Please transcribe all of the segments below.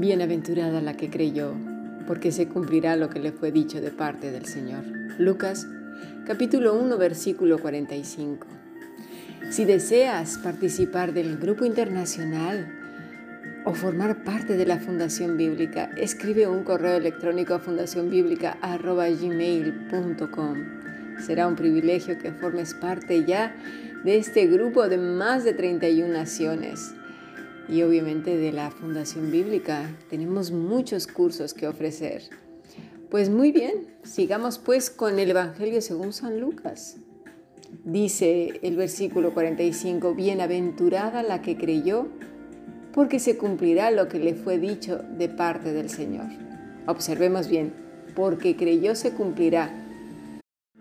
Bienaventurada la que creyó, porque se cumplirá lo que le fue dicho de parte del Señor. Lucas capítulo 1 versículo 45. Si deseas participar del grupo internacional o formar parte de la Fundación Bíblica, escribe un correo electrónico a fundacionbiblica.gmail.com. Será un privilegio que formes parte ya de este grupo de más de 31 naciones y obviamente de la Fundación Bíblica. Tenemos muchos cursos que ofrecer. Pues muy bien, sigamos pues con el Evangelio según San Lucas. Dice el versículo 45, bienaventurada la que creyó, porque se cumplirá lo que le fue dicho de parte del Señor. Observemos bien, porque creyó se cumplirá.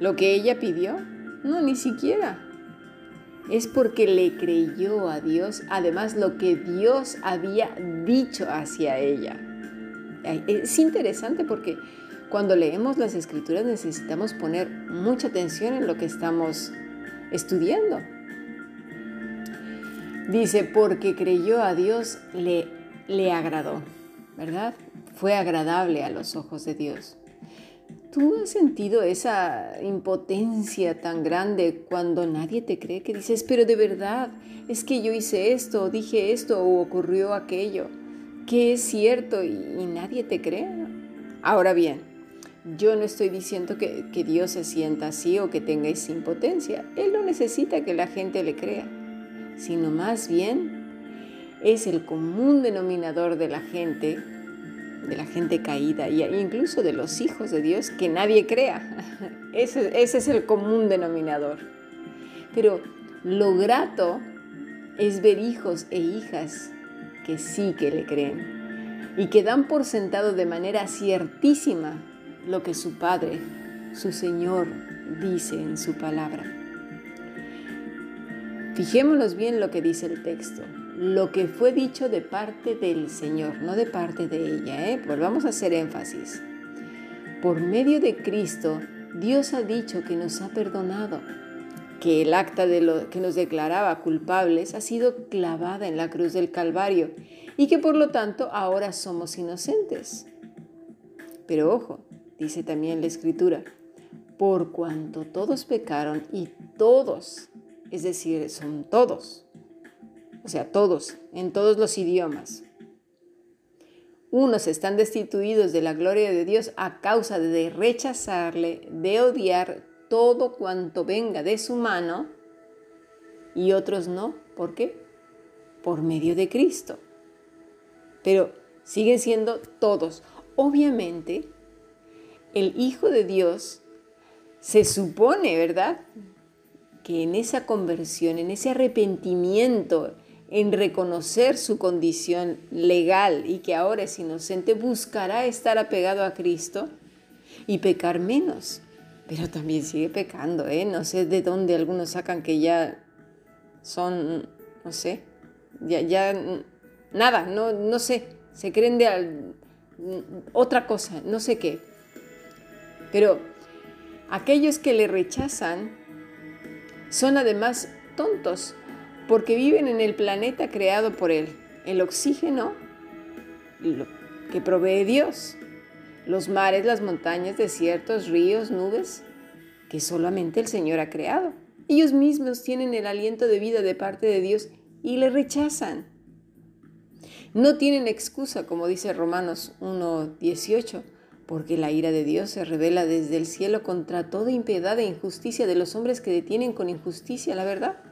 ¿Lo que ella pidió? No, ni siquiera es porque le creyó a Dios, además lo que Dios había dicho hacia ella. Es interesante porque cuando leemos las escrituras necesitamos poner mucha atención en lo que estamos estudiando. Dice, porque creyó a Dios, le, le agradó, ¿verdad? Fue agradable a los ojos de Dios. ¿Tú has sentido esa impotencia tan grande cuando nadie te cree que dices, pero de verdad, es que yo hice esto, dije esto o ocurrió aquello, que es cierto y, nadie te cree? Ahora bien, yo no estoy diciendo que, que Dios se sienta así o que tenga esa impotencia. Él no necesita que la gente le crea, sino más bien es el común denominador de la gente de la gente caída e incluso de los hijos de Dios que nadie crea. Ese, ese es el común denominador. Pero lo grato es ver hijos e hijas que sí que le creen y que dan por sentado de manera ciertísima lo que su Padre, su Señor, dice en su palabra. Fijémonos bien lo que dice el texto lo que fue dicho de parte del Señor, no de parte de ella. ¿eh? Volvamos a hacer énfasis. Por medio de Cristo, Dios ha dicho que nos ha perdonado, que el acta de lo que nos declaraba culpables ha sido clavada en la cruz del Calvario y que por lo tanto ahora somos inocentes. Pero ojo, dice también la Escritura, por cuanto todos pecaron y todos, es decir, son todos, o sea, todos, en todos los idiomas. Unos están destituidos de la gloria de Dios a causa de rechazarle, de odiar todo cuanto venga de su mano, y otros no. ¿Por qué? Por medio de Cristo. Pero siguen siendo todos. Obviamente, el Hijo de Dios se supone, ¿verdad? Que en esa conversión, en ese arrepentimiento, en reconocer su condición legal y que ahora es inocente, buscará estar apegado a Cristo y pecar menos. Pero también sigue pecando, ¿eh? No sé de dónde algunos sacan que ya son, no sé, ya, ya nada, no, no sé, se creen de otra cosa, no sé qué. Pero aquellos que le rechazan son además tontos, porque viven en el planeta creado por Él. El oxígeno que provee Dios, los mares, las montañas, desiertos, ríos, nubes, que solamente el Señor ha creado. Ellos mismos tienen el aliento de vida de parte de Dios y le rechazan. No tienen excusa, como dice Romanos 1.18, porque la ira de Dios se revela desde el cielo contra toda impiedad e injusticia de los hombres que detienen con injusticia la verdad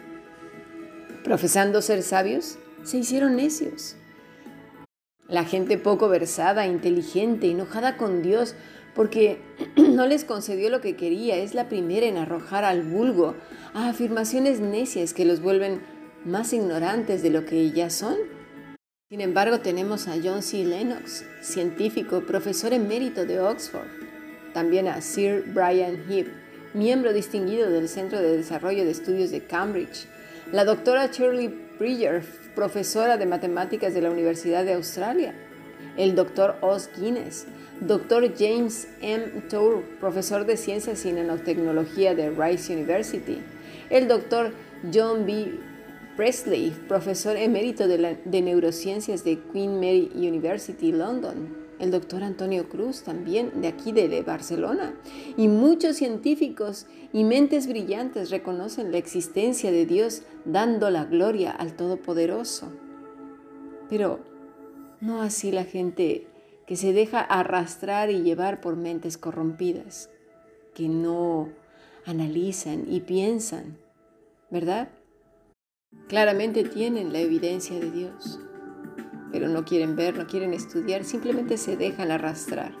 profesando ser sabios, se hicieron necios. La gente poco versada, inteligente, enojada con Dios porque no les concedió lo que quería, es la primera en arrojar al vulgo a afirmaciones necias que los vuelven más ignorantes de lo que ya son. Sin embargo, tenemos a John C. Lennox, científico, profesor emérito de Oxford, también a Sir Brian Heap, miembro distinguido del Centro de Desarrollo de Estudios de Cambridge, la doctora Shirley Bridger, profesora de matemáticas de la Universidad de Australia, el doctor Oz Guinness, doctor James M. Tour, profesor de ciencias y nanotecnología de Rice University, el doctor John B. Presley, profesor emérito de, de neurociencias de Queen Mary University, London, el doctor Antonio Cruz, también de aquí de Barcelona. Y muchos científicos y mentes brillantes reconocen la existencia de Dios dando la gloria al Todopoderoso. Pero no así la gente que se deja arrastrar y llevar por mentes corrompidas, que no analizan y piensan, ¿verdad? Claramente tienen la evidencia de Dios pero no quieren ver, no quieren estudiar, simplemente se dejan arrastrar.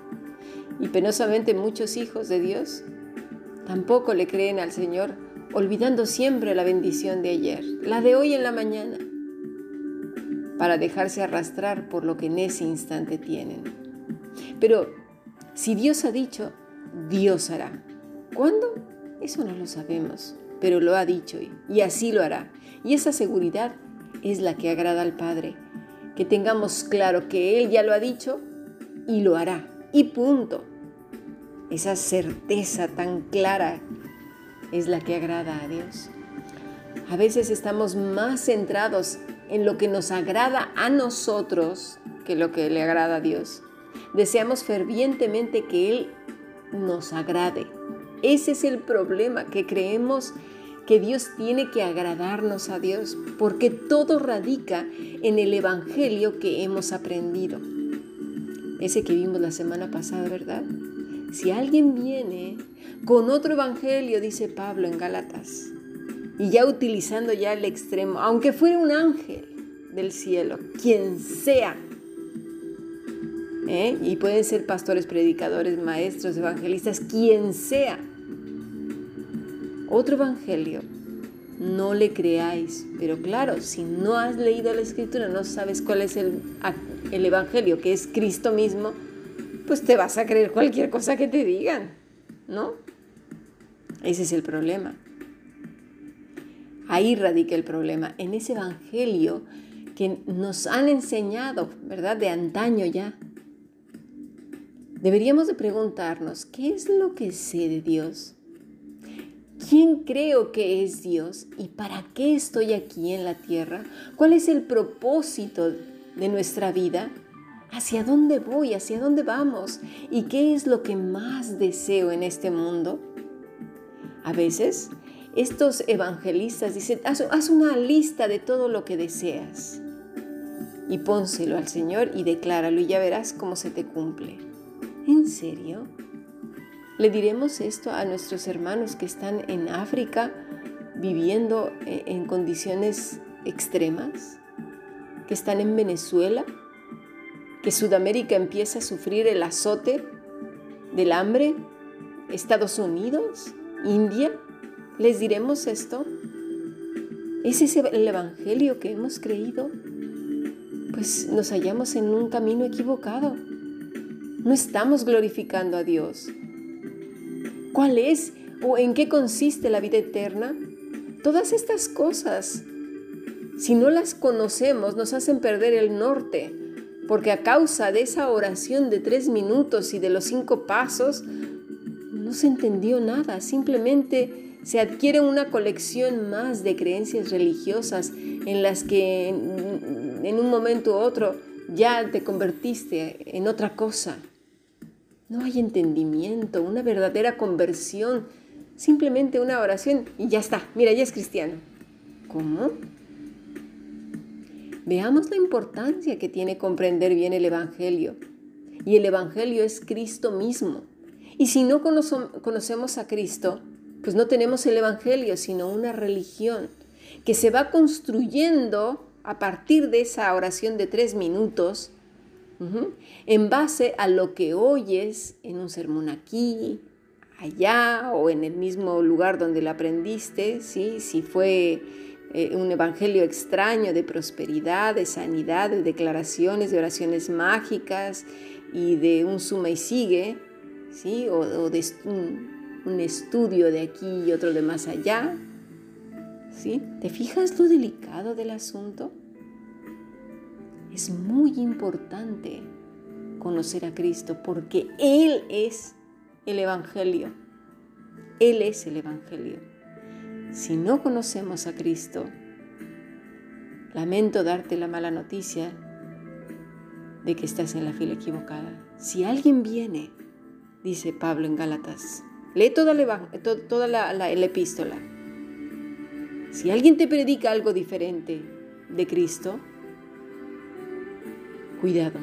Y penosamente muchos hijos de Dios tampoco le creen al Señor, olvidando siempre la bendición de ayer, la de hoy en la mañana, para dejarse arrastrar por lo que en ese instante tienen. Pero si Dios ha dicho, Dios hará. ¿Cuándo? Eso no lo sabemos, pero lo ha dicho y así lo hará. Y esa seguridad es la que agrada al Padre que tengamos claro que Él ya lo ha dicho y lo hará. Y punto. Esa certeza tan clara es la que agrada a Dios. A veces estamos más centrados en lo que nos agrada a nosotros que lo que le agrada a Dios. Deseamos fervientemente que Él nos agrade. Ese es el problema, que creemos que Dios tiene que agradarnos a Dios, porque todo radica en el Evangelio que hemos aprendido. Ese que vimos la semana pasada, ¿verdad? Si alguien viene con otro Evangelio, dice Pablo en Gálatas, y ya utilizando ya el extremo, aunque fuera un ángel del cielo, quien sea, ¿eh? y pueden ser pastores, predicadores, maestros, evangelistas, quien sea, otro evangelio, no le creáis. Pero claro, si no has leído la escritura, no sabes cuál es el, el evangelio, que es Cristo mismo, pues te vas a creer cualquier cosa que te digan, ¿no? Ese es el problema. Ahí radica el problema, en ese evangelio que nos han enseñado, ¿verdad? De antaño ya. Deberíamos de preguntarnos, ¿qué es lo que sé de Dios? ¿Quién creo que es Dios y para qué estoy aquí en la tierra? ¿Cuál es el propósito de nuestra vida? ¿Hacia dónde voy? ¿Hacia dónde vamos? ¿Y qué es lo que más deseo en este mundo? A veces estos evangelistas dicen, haz, una lista de todo lo que deseas y pónselo al Señor y decláralo y ya verás cómo se te cumple. ¿En serio? ¿Le diremos esto a nuestros hermanos que están en África viviendo eh, en condiciones extremas? ¿Que están en Venezuela? ¿Que Sudamérica empieza a sufrir el azote del hambre? ¿Estados Unidos? ¿India? ¿Les diremos esto? ¿Es ese el Evangelio que hemos creído? Pues nos hallamos en un camino equivocado. No estamos glorificando a Dios. ¿Cuál es o en qué consiste la vida eterna? Todas estas cosas, si no las conocemos, nos hacen perder el norte, porque a causa de esa oración de tres minutos y de los cinco pasos, no se entendió nada, simplemente se adquiere una colección más de creencias religiosas en las que en, un momento u otro ya te convertiste en otra cosa. No hay entendimiento, una verdadera conversión, simplemente una oración y ya está. Mira, ya es cristiano. ¿Cómo? Veamos la importancia que tiene comprender bien el Evangelio. Y el Evangelio es Cristo mismo. Y si no conocemos a Cristo, pues no tenemos el Evangelio, sino una religión que se va construyendo a partir de esa oración de tres minutos en base a lo que oyes en un sermón aquí, allá o en el mismo lugar donde lo aprendiste, ¿sí? si fue eh, un evangelio extraño de prosperidad, de sanidad, de declaraciones, de oraciones mágicas y de un suma y sigue, ¿sí? o, de un, estudio de aquí y otro de más allá. ¿sí? ¿Te fijas lo delicado del asunto? Es muy importante conocer a Cristo porque Él es el Evangelio. Él es el Evangelio. Si no conocemos a Cristo, lamento darte la mala noticia de que estás en la fila equivocada. Si alguien viene, dice Pablo en Gálatas, lee toda, la, la epístola. Si alguien te predica algo diferente de Cristo, cuidado,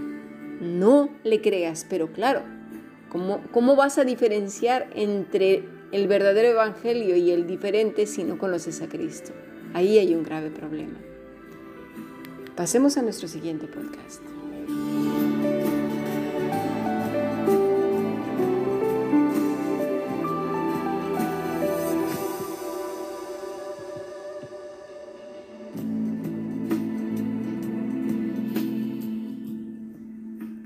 no le creas, pero claro, ¿cómo, cómo vas a diferenciar entre el verdadero evangelio y el diferente si no conoces a Cristo. Ahí hay un grave problema. Pasemos a nuestro siguiente podcast.